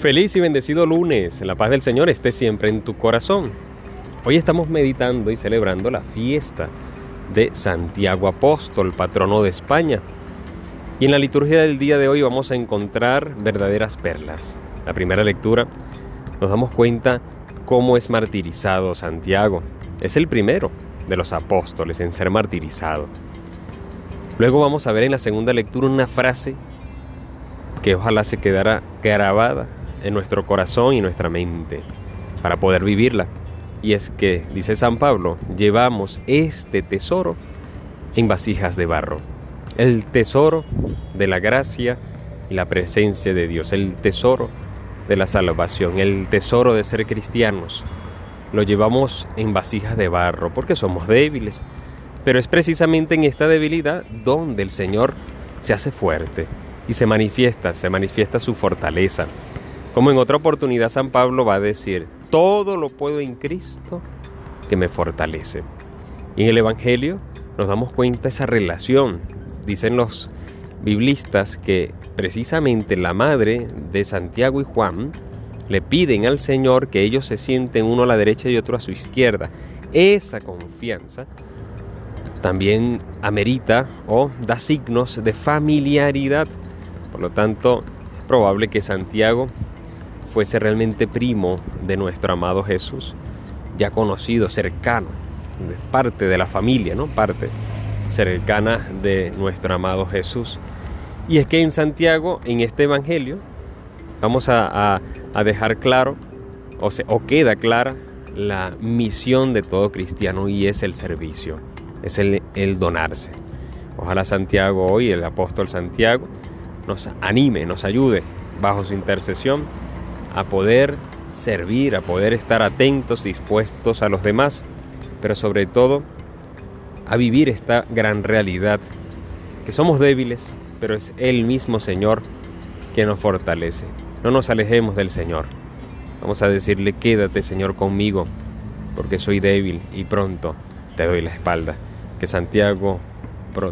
Feliz y bendecido lunes. La paz del Señor esté siempre en tu corazón. Hoy estamos meditando y celebrando la fiesta de Santiago Apóstol, patrono de España. Y en la liturgia del día de hoy vamos a encontrar verdaderas perlas. La primera lectura nos damos cuenta cómo es martirizado Santiago. Es el primero de los apóstoles en ser martirizado. Luego vamos a ver en la segunda lectura una frase que ojalá se quedara grabada en nuestro corazón y nuestra mente para poder vivirla. Y es que, dice San Pablo, llevamos este tesoro en vasijas de barro. El tesoro de la gracia y la presencia de Dios. El tesoro de la salvación. El tesoro de ser cristianos. Lo llevamos en vasijas de barro porque somos débiles. Pero es precisamente en esta debilidad donde el Señor se hace fuerte y se manifiesta, se manifiesta su fortaleza. Como en otra oportunidad San Pablo va a decir, todo lo puedo en Cristo que me fortalece. Y en el Evangelio nos damos cuenta esa relación. Dicen los biblistas que precisamente la madre de Santiago y Juan le piden al Señor que ellos se sienten uno a la derecha y otro a su izquierda. Esa confianza también amerita o da signos de familiaridad. Por lo tanto, es probable que Santiago fuese realmente primo de nuestro amado Jesús, ya conocido, cercano, parte de la familia, ¿no? Parte cercana de nuestro amado Jesús. Y es que en Santiago, en este Evangelio, vamos a, dejar claro, o, se, o queda clara, la misión de todo cristiano y es el servicio, es el, el donarse. Ojalá Santiago hoy, el apóstol Santiago, nos anime, nos ayude bajo su intercesión a poder servir, a poder estar atentos, dispuestos a los demás, pero sobre todo a vivir esta gran realidad, que somos débiles, pero es el mismo Señor que nos fortalece. No nos alejemos del Señor. Vamos a decirle, quédate Señor conmigo, porque soy débil y pronto te doy la espalda. Que Santiago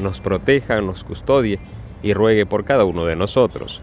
nos proteja, nos custodie y ruegue por cada uno de nosotros.